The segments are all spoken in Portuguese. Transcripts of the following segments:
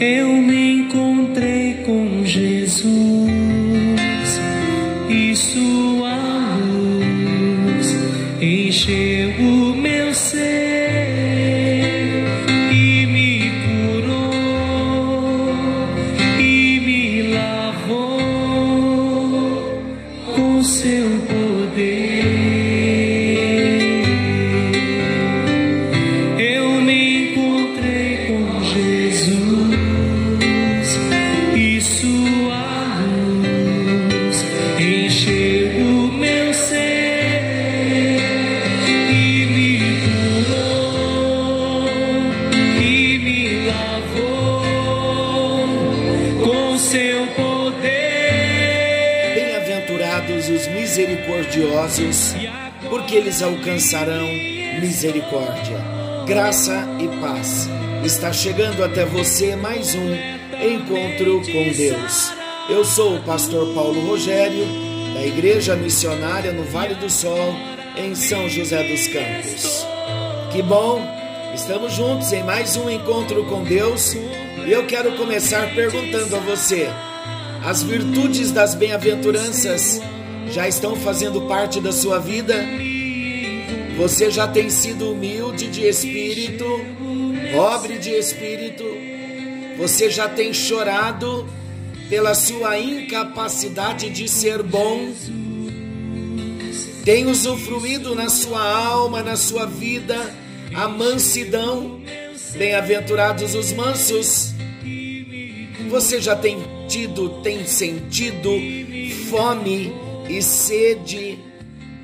eu me porque eles alcançarão misericórdia. Graça e paz. Está chegando até você mais um encontro com Deus. Eu sou o pastor Paulo Rogério, da Igreja Missionária no Vale do Sol, em São José dos Campos. Que bom! Estamos juntos em mais um encontro com Deus e eu quero começar perguntando a você: as virtudes das bem-aventuranças já estão fazendo parte da sua vida? Você já tem sido humilde de espírito, pobre de espírito? Você já tem chorado pela sua incapacidade de ser bom? Tem usufruído na sua alma, na sua vida, a mansidão? Bem-aventurados os mansos. Você já tem tido, tem sentido fome e sede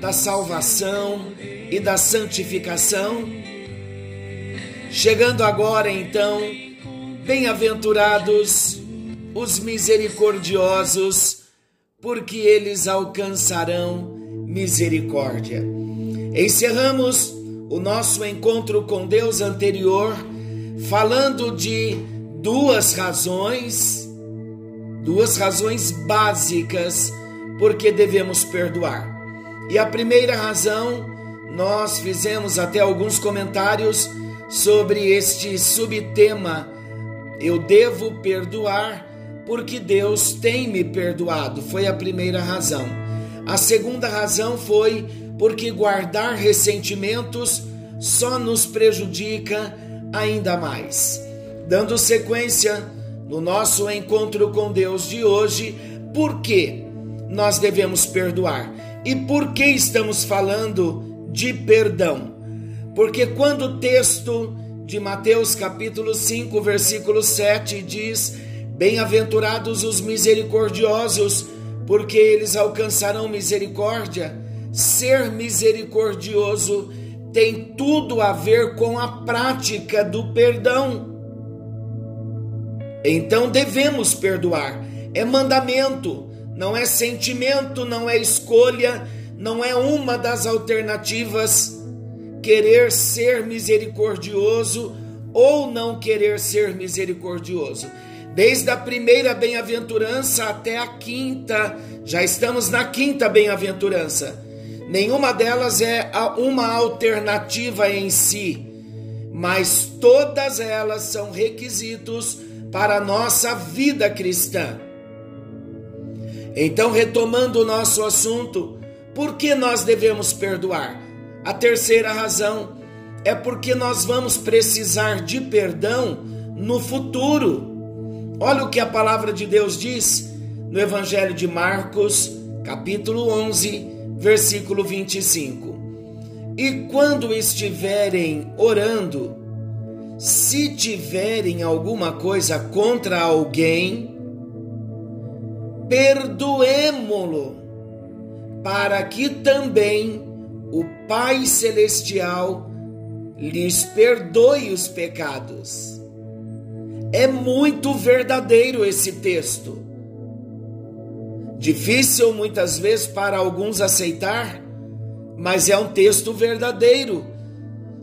da salvação e da santificação? Chegando agora, então, bem-aventurados os misericordiosos, porque eles alcançarão misericórdia. Encerramos o nosso encontro com Deus anterior falando de duas razões, duas razões básicas porque devemos perdoar. E a primeira razão, nós fizemos até alguns comentários sobre este subtema eu devo perdoar porque Deus tem me perdoado. Foi a primeira razão. A segunda razão foi porque guardar ressentimentos só nos prejudica ainda mais. Dando sequência no nosso encontro com Deus de hoje, por que nós devemos perdoar? E por que estamos falando de perdão? Porque quando o texto de Mateus capítulo 5, versículo 7 diz: Bem-aventurados os misericordiosos, porque eles alcançarão misericórdia. Ser misericordioso tem tudo a ver com a prática do perdão. Então devemos perdoar. É mandamento, não é sentimento, não é escolha, não é uma das alternativas querer ser misericordioso ou não querer ser misericordioso. Desde a primeira bem-aventurança até a quinta, já estamos na quinta bem-aventurança. Nenhuma delas é uma alternativa em si, mas todas elas são requisitos para a nossa vida cristã. Então, retomando o nosso assunto, por que nós devemos perdoar? A terceira razão é porque nós vamos precisar de perdão no futuro. Olha o que a palavra de Deus diz no Evangelho de Marcos, capítulo 11, versículo 25. E quando estiverem orando, se tiverem alguma coisa contra alguém, perdoemo-lo, para que também o Pai Celestial lhes perdoe os pecados. É muito verdadeiro esse texto. Difícil muitas vezes para alguns aceitar, mas é um texto verdadeiro.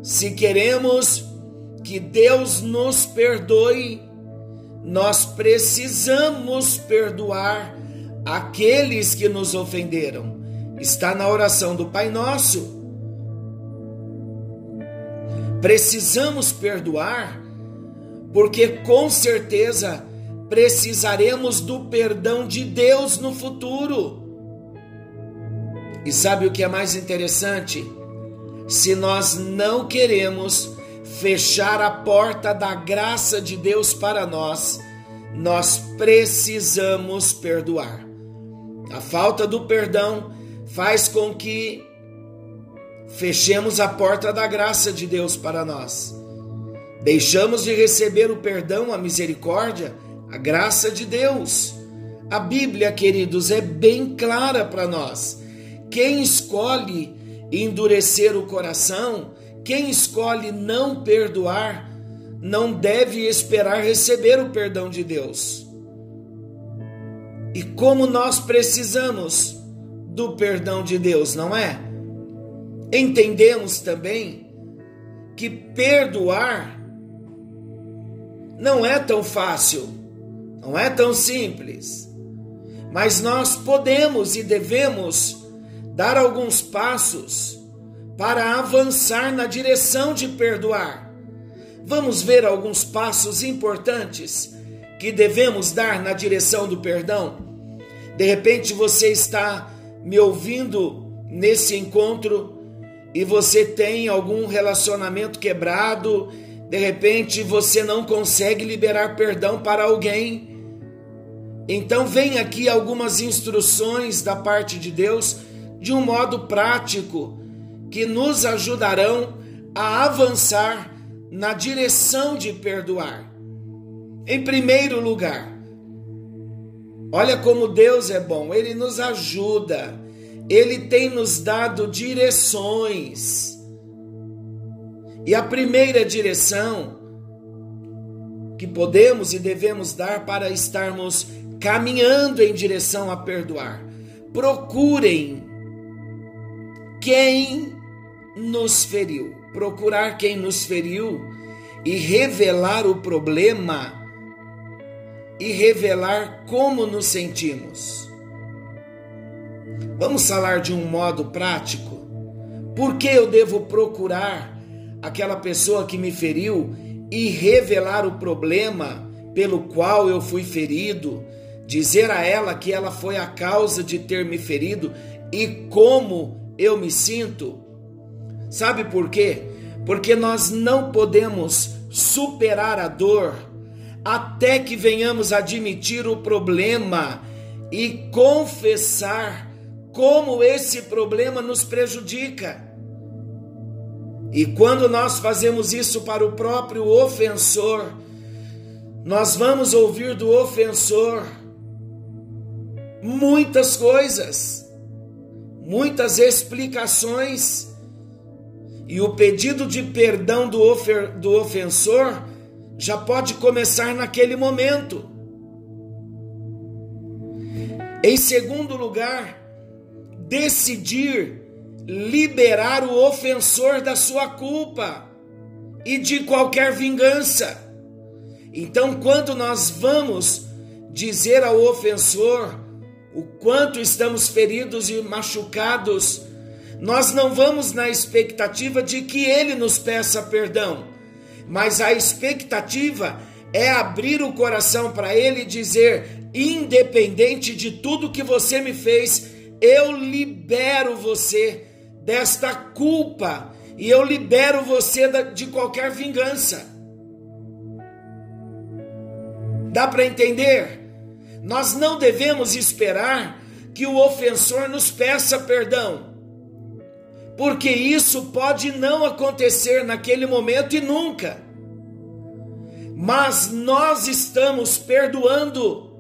Se queremos que Deus nos perdoe, nós precisamos perdoar aqueles que nos ofenderam. Está na oração do Pai Nosso. Precisamos perdoar porque com certeza precisaremos do perdão de Deus no futuro. E sabe o que é mais interessante? Se nós não queremos fechar a porta da graça de Deus para nós, nós precisamos perdoar. A falta do perdão faz com que fechemos a porta da graça de Deus para nós. Deixamos de receber o perdão, a misericórdia, a graça de Deus. A Bíblia, queridos, é bem clara para nós. Quem escolhe endurecer o coração, quem escolhe não perdoar, não deve esperar receber o perdão de Deus. E como nós precisamos do perdão de Deus, não é? Entendemos também que perdoar não é tão fácil, não é tão simples, mas nós podemos e devemos dar alguns passos para avançar na direção de perdoar. Vamos ver alguns passos importantes que devemos dar na direção do perdão. De repente você está me ouvindo nesse encontro e você tem algum relacionamento quebrado, de repente você não consegue liberar perdão para alguém. Então vem aqui algumas instruções da parte de Deus de um modo prático que nos ajudarão a avançar na direção de perdoar. Em primeiro lugar, olha como Deus é bom, Ele nos ajuda, Ele tem nos dado direções. E a primeira direção que podemos e devemos dar para estarmos caminhando em direção a perdoar. Procurem quem nos feriu, procurar quem nos feriu e revelar o problema e revelar como nos sentimos. Vamos falar de um modo prático? Por que eu devo procurar aquela pessoa que me feriu e revelar o problema pelo qual eu fui ferido? Dizer a ela que ela foi a causa de ter me ferido e como eu me sinto? Sabe por quê? Porque nós não podemos superar a dor até que venhamos admitir o problema e confessar como esse problema nos prejudica. E quando nós fazemos isso para o próprio ofensor, nós vamos ouvir do ofensor muitas coisas, muitas explicações, e o pedido de perdão do, ofer, do ofensor já pode começar naquele momento. Em segundo lugar, decidir liberar o ofensor da sua culpa e de qualquer vingança. Então, quando nós vamos dizer ao ofensor o quanto estamos feridos e machucados, nós não vamos na expectativa de que ele nos peça perdão mas a expectativa é abrir o coração para ele e dizer: independente de tudo que você me fez, eu libero você desta culpa e eu libero você de qualquer vingança. Dá para entender? Nós não devemos esperar que o ofensor nos peça perdão porque isso pode não acontecer naquele momento e nunca. Mas nós estamos perdoando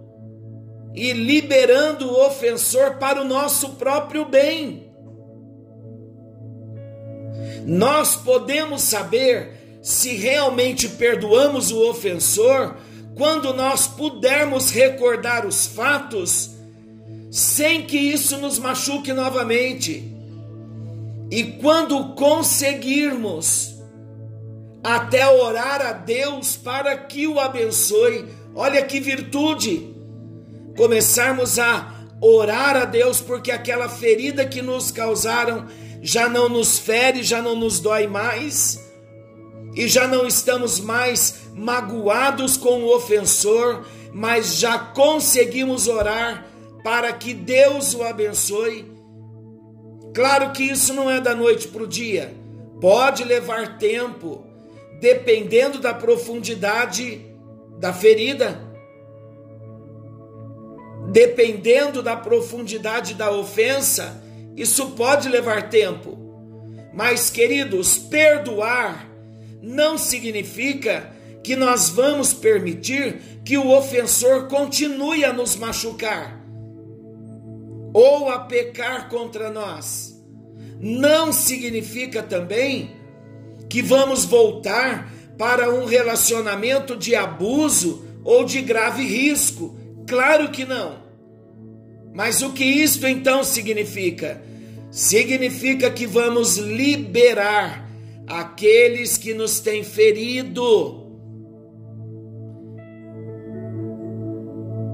e liberando o ofensor para o nosso próprio bem. Nós podemos saber se realmente perdoamos o ofensor quando nós pudermos recordar os fatos sem que isso nos machuque novamente. E quando conseguirmos até orar a Deus para que o abençoe, olha que virtude! Começarmos a orar a Deus porque aquela ferida que nos causaram já não nos fere, já não nos dói mais. e já não estamos mais magoados com o ofensor, mas já conseguimos orar para que Deus o abençoe. Claro que isso não é da noite para o dia, pode levar tempo, dependendo da profundidade da ferida, dependendo da profundidade da ofensa, isso pode levar tempo. Mas, queridos, perdoar não significa que nós vamos permitir que o ofensor continue a nos machucar ou a pecar contra nós. Não significa também que vamos voltar para um relacionamento de abuso ou de grave risco. Claro que não. Mas o que isto então significa? Significa que vamos liberar aqueles que nos têm ferido.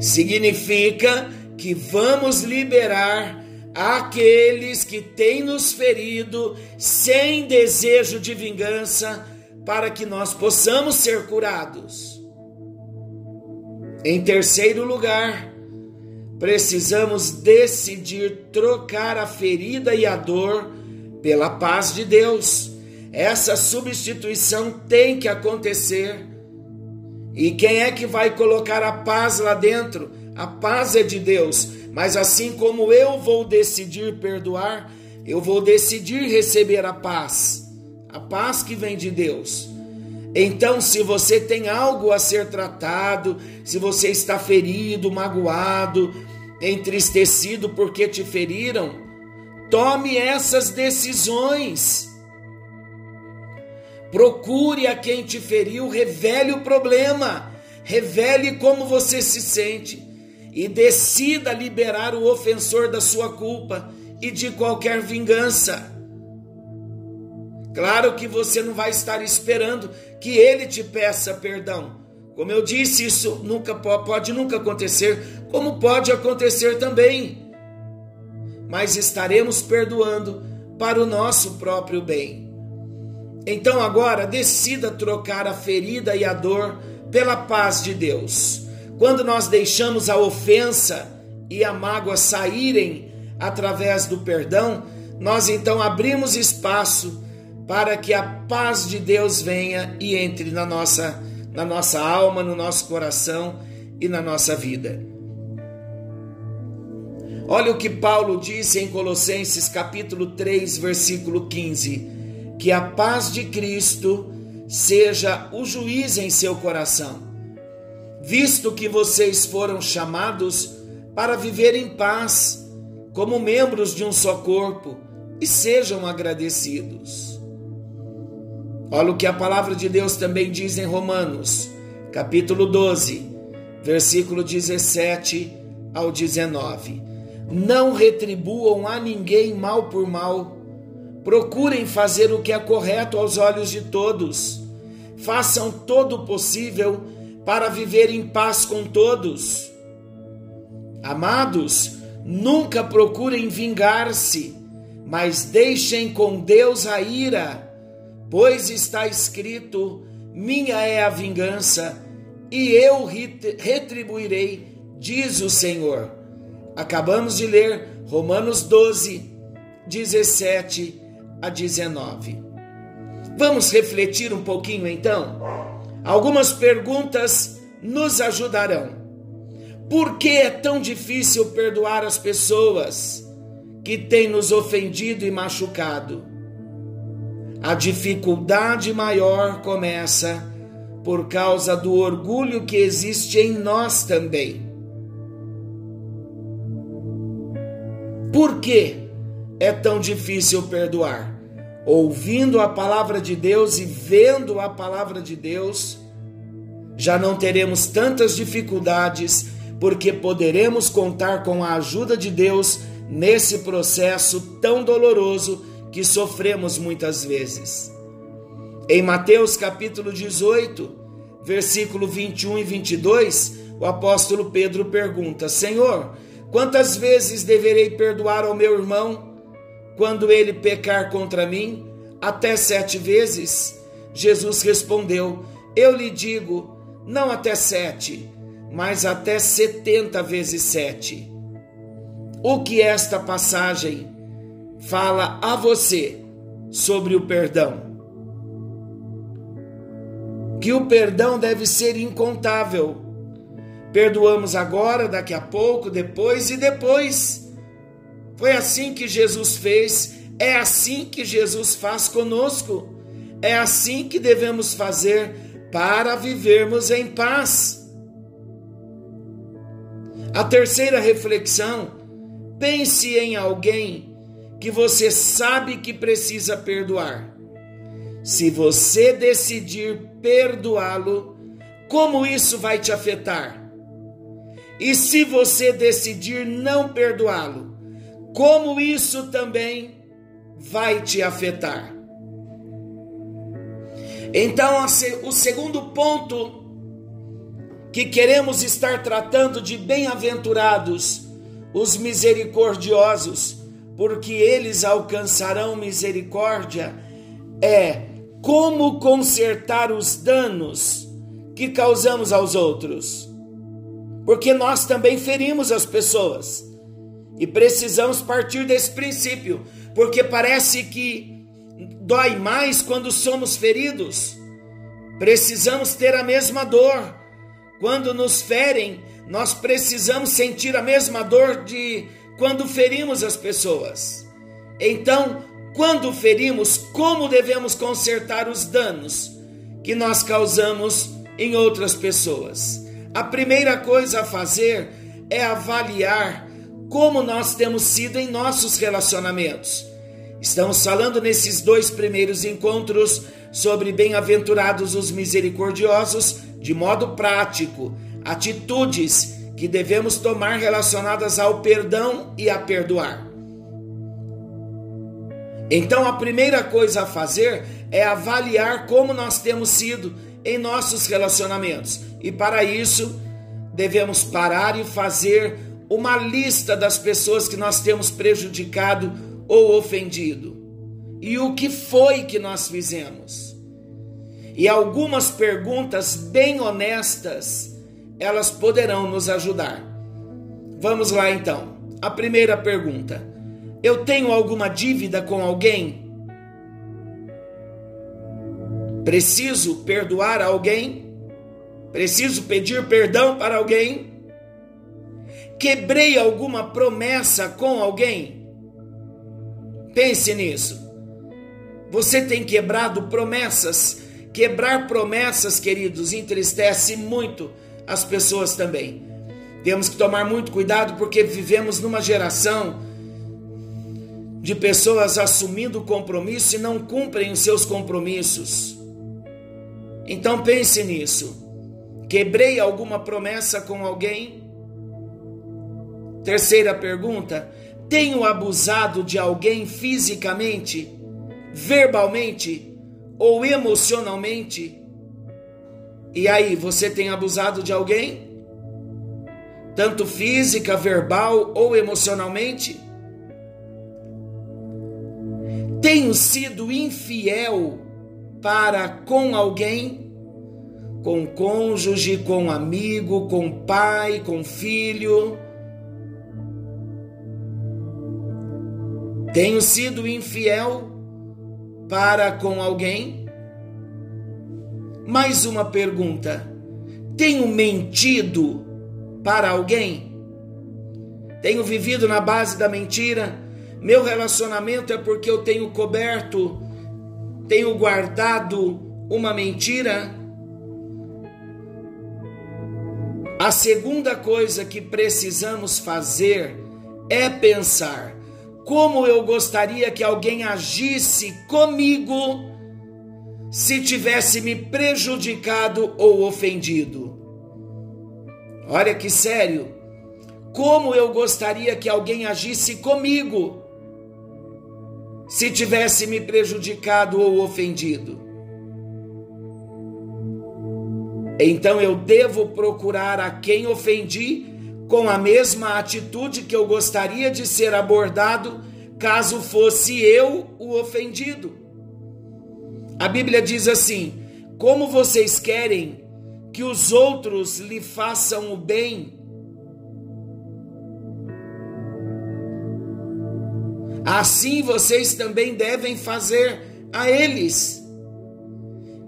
Significa que vamos liberar aqueles que têm nos ferido sem desejo de vingança, para que nós possamos ser curados. Em terceiro lugar, precisamos decidir trocar a ferida e a dor pela paz de Deus. Essa substituição tem que acontecer. E quem é que vai colocar a paz lá dentro? A paz é de Deus. Mas assim como eu vou decidir perdoar, eu vou decidir receber a paz. A paz que vem de Deus. Então, se você tem algo a ser tratado, se você está ferido, magoado, entristecido porque te feriram, tome essas decisões. Procure a quem te feriu, revele o problema, revele como você se sente e decida liberar o ofensor da sua culpa e de qualquer vingança. Claro que você não vai estar esperando que ele te peça perdão. Como eu disse, isso nunca pode nunca acontecer, como pode acontecer também. Mas estaremos perdoando para o nosso próprio bem. Então agora decida trocar a ferida e a dor pela paz de Deus. Quando nós deixamos a ofensa e a mágoa saírem através do perdão, nós então abrimos espaço para que a paz de Deus venha e entre na nossa na nossa alma, no nosso coração e na nossa vida. Olha o que Paulo disse em Colossenses capítulo 3, versículo 15 que a paz de Cristo seja o juiz em seu coração, visto que vocês foram chamados para viver em paz, como membros de um só corpo, e sejam agradecidos. Olha o que a palavra de Deus também diz em Romanos, capítulo 12, versículo 17 ao 19. Não retribuam a ninguém mal por mal, Procurem fazer o que é correto aos olhos de todos. Façam todo o possível para viver em paz com todos. Amados, nunca procurem vingar-se, mas deixem com Deus a ira, pois está escrito: Minha é a vingança, e eu retribuirei, diz o Senhor. Acabamos de ler Romanos 12, 17 a 19. Vamos refletir um pouquinho então? Algumas perguntas nos ajudarão. Por que é tão difícil perdoar as pessoas que têm nos ofendido e machucado? A dificuldade maior começa por causa do orgulho que existe em nós também. Por quê? é tão difícil perdoar? Ouvindo a palavra de Deus e vendo a palavra de Deus, já não teremos tantas dificuldades, porque poderemos contar com a ajuda de Deus nesse processo tão doloroso que sofremos muitas vezes. Em Mateus capítulo 18, versículo 21 e 22, o apóstolo Pedro pergunta: Senhor, quantas vezes deverei perdoar ao meu irmão quando ele pecar contra mim, até sete vezes. Jesus respondeu: Eu lhe digo, não até sete, mas até setenta vezes sete. O que esta passagem fala a você sobre o perdão? Que o perdão deve ser incontável. Perdoamos agora, daqui a pouco, depois e depois. Foi assim que Jesus fez, é assim que Jesus faz conosco, é assim que devemos fazer para vivermos em paz. A terceira reflexão: pense em alguém que você sabe que precisa perdoar. Se você decidir perdoá-lo, como isso vai te afetar? E se você decidir não perdoá-lo, como isso também vai te afetar? Então, o segundo ponto que queremos estar tratando de bem-aventurados os misericordiosos, porque eles alcançarão misericórdia, é como consertar os danos que causamos aos outros. Porque nós também ferimos as pessoas. E precisamos partir desse princípio, porque parece que dói mais quando somos feridos. Precisamos ter a mesma dor. Quando nos ferem, nós precisamos sentir a mesma dor de quando ferimos as pessoas. Então, quando ferimos, como devemos consertar os danos que nós causamos em outras pessoas? A primeira coisa a fazer é avaliar como nós temos sido em nossos relacionamentos. Estamos falando nesses dois primeiros encontros sobre bem-aventurados os misericordiosos, de modo prático, atitudes que devemos tomar relacionadas ao perdão e a perdoar. Então a primeira coisa a fazer é avaliar como nós temos sido em nossos relacionamentos. E para isso, devemos parar e fazer uma lista das pessoas que nós temos prejudicado ou ofendido. E o que foi que nós fizemos? E algumas perguntas bem honestas, elas poderão nos ajudar. Vamos lá então. A primeira pergunta: eu tenho alguma dívida com alguém? Preciso perdoar alguém? Preciso pedir perdão para alguém? Quebrei alguma promessa com alguém? Pense nisso. Você tem quebrado promessas? Quebrar promessas, queridos, entristece muito as pessoas também. Temos que tomar muito cuidado porque vivemos numa geração de pessoas assumindo compromisso e não cumprem os seus compromissos. Então pense nisso. Quebrei alguma promessa com alguém? Terceira pergunta: tenho abusado de alguém fisicamente, verbalmente ou emocionalmente? E aí, você tem abusado de alguém? Tanto física, verbal ou emocionalmente? tenho sido infiel para com alguém, com cônjuge, com amigo, com pai, com filho. Tenho sido infiel para com alguém? Mais uma pergunta. Tenho mentido para alguém? Tenho vivido na base da mentira? Meu relacionamento é porque eu tenho coberto, tenho guardado uma mentira. A segunda coisa que precisamos fazer é pensar como eu gostaria que alguém agisse comigo se tivesse me prejudicado ou ofendido. Olha que sério. Como eu gostaria que alguém agisse comigo se tivesse me prejudicado ou ofendido. Então eu devo procurar a quem ofendi com a mesma atitude que eu gostaria de ser abordado caso fosse eu o ofendido. A Bíblia diz assim: Como vocês querem que os outros lhe façam o bem, assim vocês também devem fazer a eles.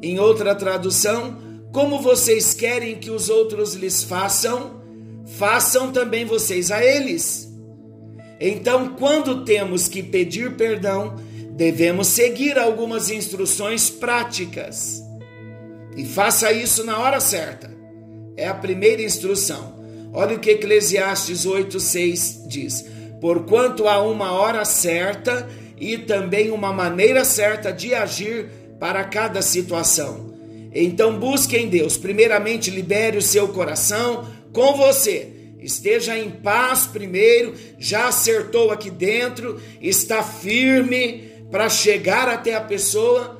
Em outra tradução, como vocês querem que os outros lhes façam, façam também vocês a eles. Então, quando temos que pedir perdão, devemos seguir algumas instruções práticas. E faça isso na hora certa. É a primeira instrução. Olha o que Eclesiastes 8:6 diz: Porquanto há uma hora certa e também uma maneira certa de agir para cada situação. Então busque em Deus. Primeiramente, libere o seu coração com você. Esteja em paz primeiro, já acertou aqui dentro, está firme para chegar até a pessoa.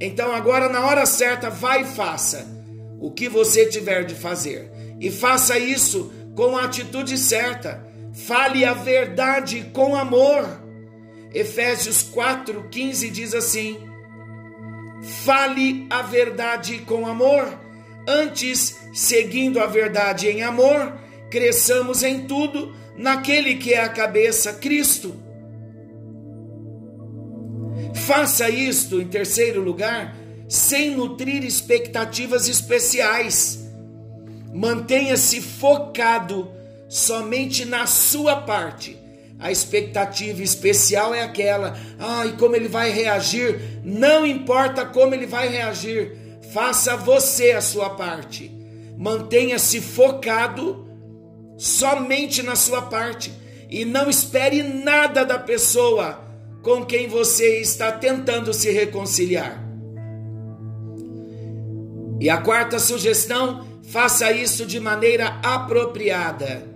Então, agora, na hora certa, vai e faça o que você tiver de fazer. E faça isso com a atitude certa. Fale a verdade com amor. Efésios 4,15 diz assim: Fale a verdade com amor, antes, seguindo a verdade em amor, cresçamos em tudo naquele que é a cabeça, Cristo. Faça isto, em terceiro lugar, sem nutrir expectativas especiais. Mantenha-se focado somente na sua parte a expectativa especial é aquela, ai, como ele vai reagir, não importa como ele vai reagir, faça você a sua parte. Mantenha-se focado somente na sua parte e não espere nada da pessoa com quem você está tentando se reconciliar. E a quarta sugestão, faça isso de maneira apropriada.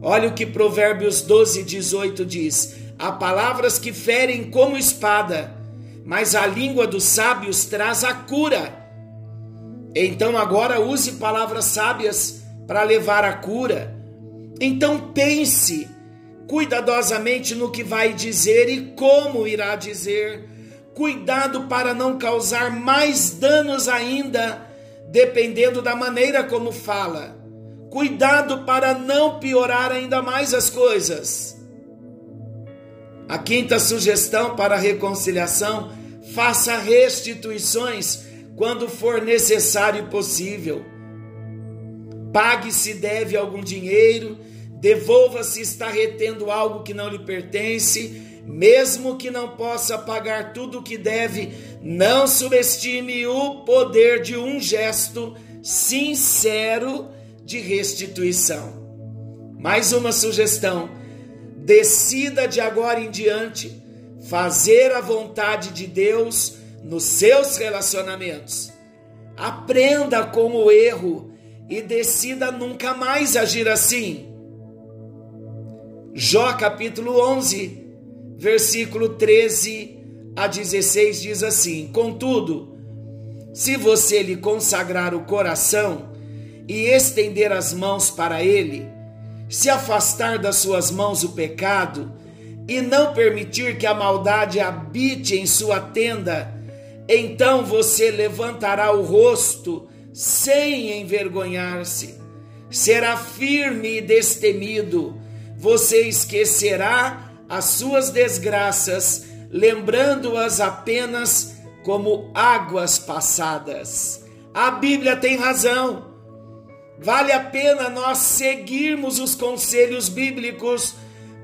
Olha o que Provérbios 12, 18 diz: Há palavras que ferem como espada, mas a língua dos sábios traz a cura. Então agora use palavras sábias para levar a cura. Então pense cuidadosamente no que vai dizer e como irá dizer. Cuidado para não causar mais danos ainda, dependendo da maneira como fala. Cuidado para não piorar ainda mais as coisas. A quinta sugestão para a reconciliação: faça restituições quando for necessário e possível. Pague se deve algum dinheiro, devolva se está retendo algo que não lhe pertence, mesmo que não possa pagar tudo o que deve, não subestime o poder de um gesto sincero de restituição. Mais uma sugestão: decida de agora em diante fazer a vontade de Deus nos seus relacionamentos. Aprenda com o erro e decida nunca mais agir assim. Jó capítulo 11, versículo 13 a 16 diz assim: Contudo, se você lhe consagrar o coração e estender as mãos para ele, se afastar das suas mãos o pecado e não permitir que a maldade habite em sua tenda, então você levantará o rosto sem envergonhar-se, será firme e destemido, você esquecerá as suas desgraças, lembrando-as apenas como águas passadas. A Bíblia tem razão. Vale a pena nós seguirmos os conselhos bíblicos,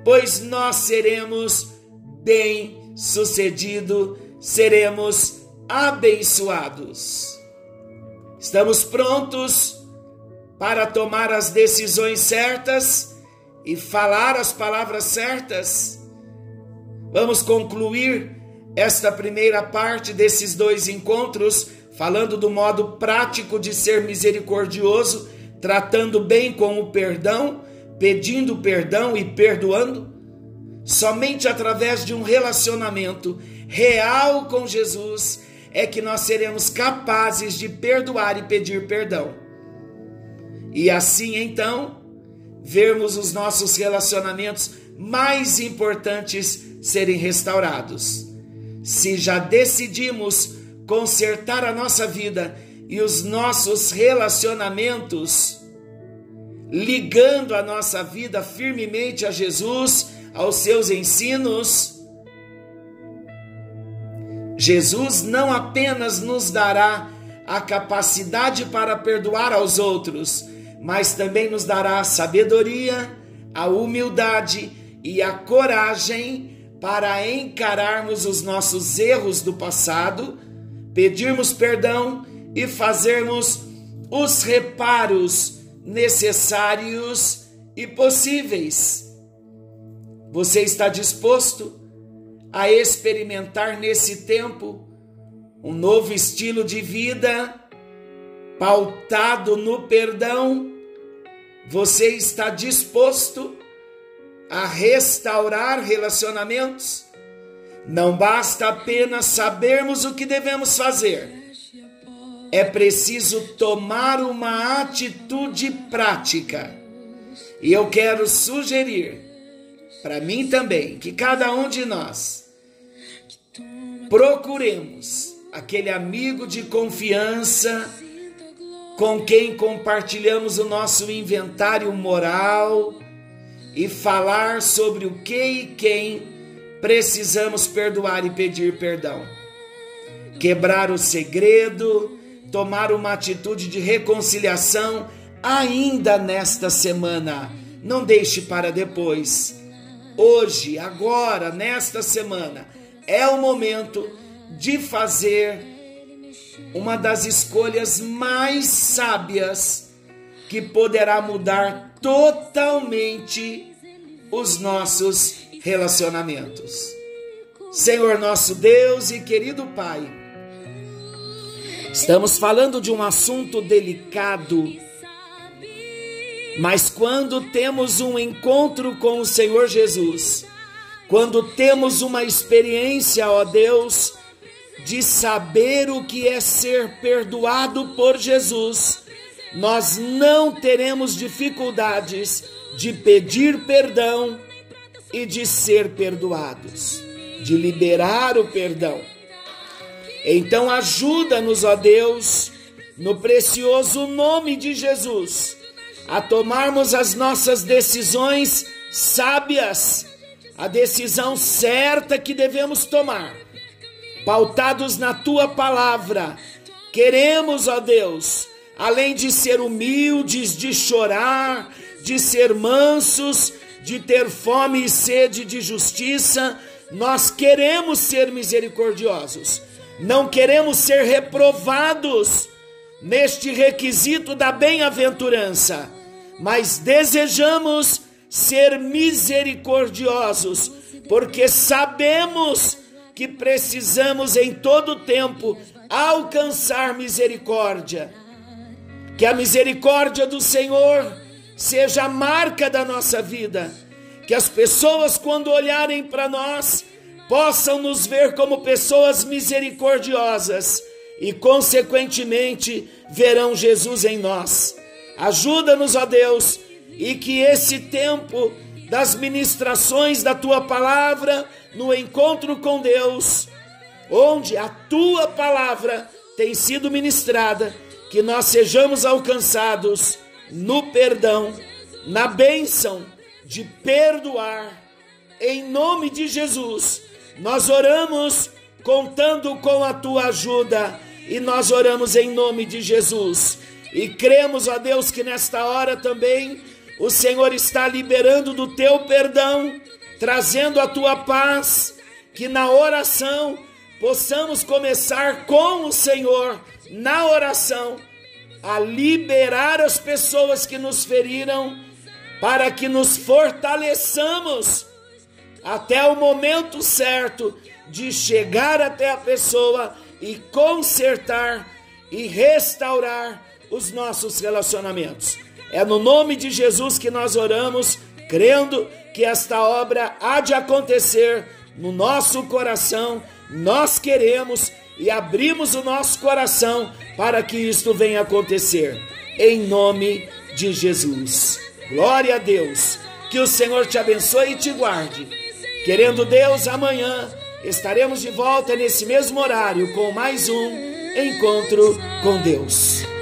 pois nós seremos bem-sucedidos, seremos abençoados. Estamos prontos para tomar as decisões certas e falar as palavras certas. Vamos concluir esta primeira parte desses dois encontros falando do modo prático de ser misericordioso tratando bem com o perdão, pedindo perdão e perdoando? Somente através de um relacionamento real com Jesus é que nós seremos capazes de perdoar e pedir perdão. E assim então, vermos os nossos relacionamentos mais importantes serem restaurados. Se já decidimos consertar a nossa vida e os nossos relacionamentos, ligando a nossa vida firmemente a Jesus, aos seus ensinos, Jesus não apenas nos dará a capacidade para perdoar aos outros, mas também nos dará a sabedoria, a humildade e a coragem para encararmos os nossos erros do passado, pedirmos perdão e fazermos os reparos necessários e possíveis. Você está disposto a experimentar nesse tempo um novo estilo de vida pautado no perdão? Você está disposto a restaurar relacionamentos? Não basta apenas sabermos o que devemos fazer. É preciso tomar uma atitude prática. E eu quero sugerir para mim também que cada um de nós procuremos aquele amigo de confiança com quem compartilhamos o nosso inventário moral e falar sobre o que e quem precisamos perdoar e pedir perdão. Quebrar o segredo, tomar uma atitude de reconciliação ainda nesta semana. Não deixe para depois. Hoje, agora, nesta semana, é o momento de fazer uma das escolhas mais sábias que poderá mudar totalmente os nossos relacionamentos. Senhor nosso Deus e querido Pai, estamos falando de um assunto delicado, mas quando temos um encontro com o Senhor Jesus, quando temos uma experiência, ó Deus, de saber o que é ser perdoado por Jesus, nós não teremos dificuldades de pedir perdão e de ser perdoados, de liberar o perdão. Então ajuda-nos, ó Deus, no precioso nome de Jesus, a tomarmos as nossas decisões sábias, a decisão certa que devemos tomar pautados na tua palavra. Queremos, ó Deus, além de ser humildes, de chorar, de ser mansos, de ter fome e sede de justiça, nós queremos ser misericordiosos. Não queremos ser reprovados neste requisito da bem-aventurança, mas desejamos ser misericordiosos, porque sabemos que precisamos em todo tempo alcançar misericórdia. Que a misericórdia do Senhor seja a marca da nossa vida. Que as pessoas, quando olharem para nós, possam nos ver como pessoas misericordiosas e, consequentemente, verão Jesus em nós. Ajuda-nos, ó Deus, e que esse tempo das ministrações da tua palavra no encontro com Deus, onde a tua palavra tem sido ministrada, que nós sejamos alcançados no perdão, na bênção de perdoar, em nome de Jesus. Nós oramos contando com a tua ajuda e nós oramos em nome de Jesus. E cremos, ó Deus, que nesta hora também o Senhor está liberando do teu perdão trazendo a tua paz, que na oração possamos começar com o Senhor, na oração, a liberar as pessoas que nos feriram, para que nos fortaleçamos até o momento certo de chegar até a pessoa e consertar e restaurar os nossos relacionamentos. É no nome de Jesus que nós oramos, crendo que esta obra há de acontecer no nosso coração. Nós queremos e abrimos o nosso coração para que isto venha acontecer. Em nome de Jesus. Glória a Deus. Que o Senhor te abençoe e te guarde. Querendo Deus, amanhã estaremos de volta nesse mesmo horário com mais um encontro com Deus.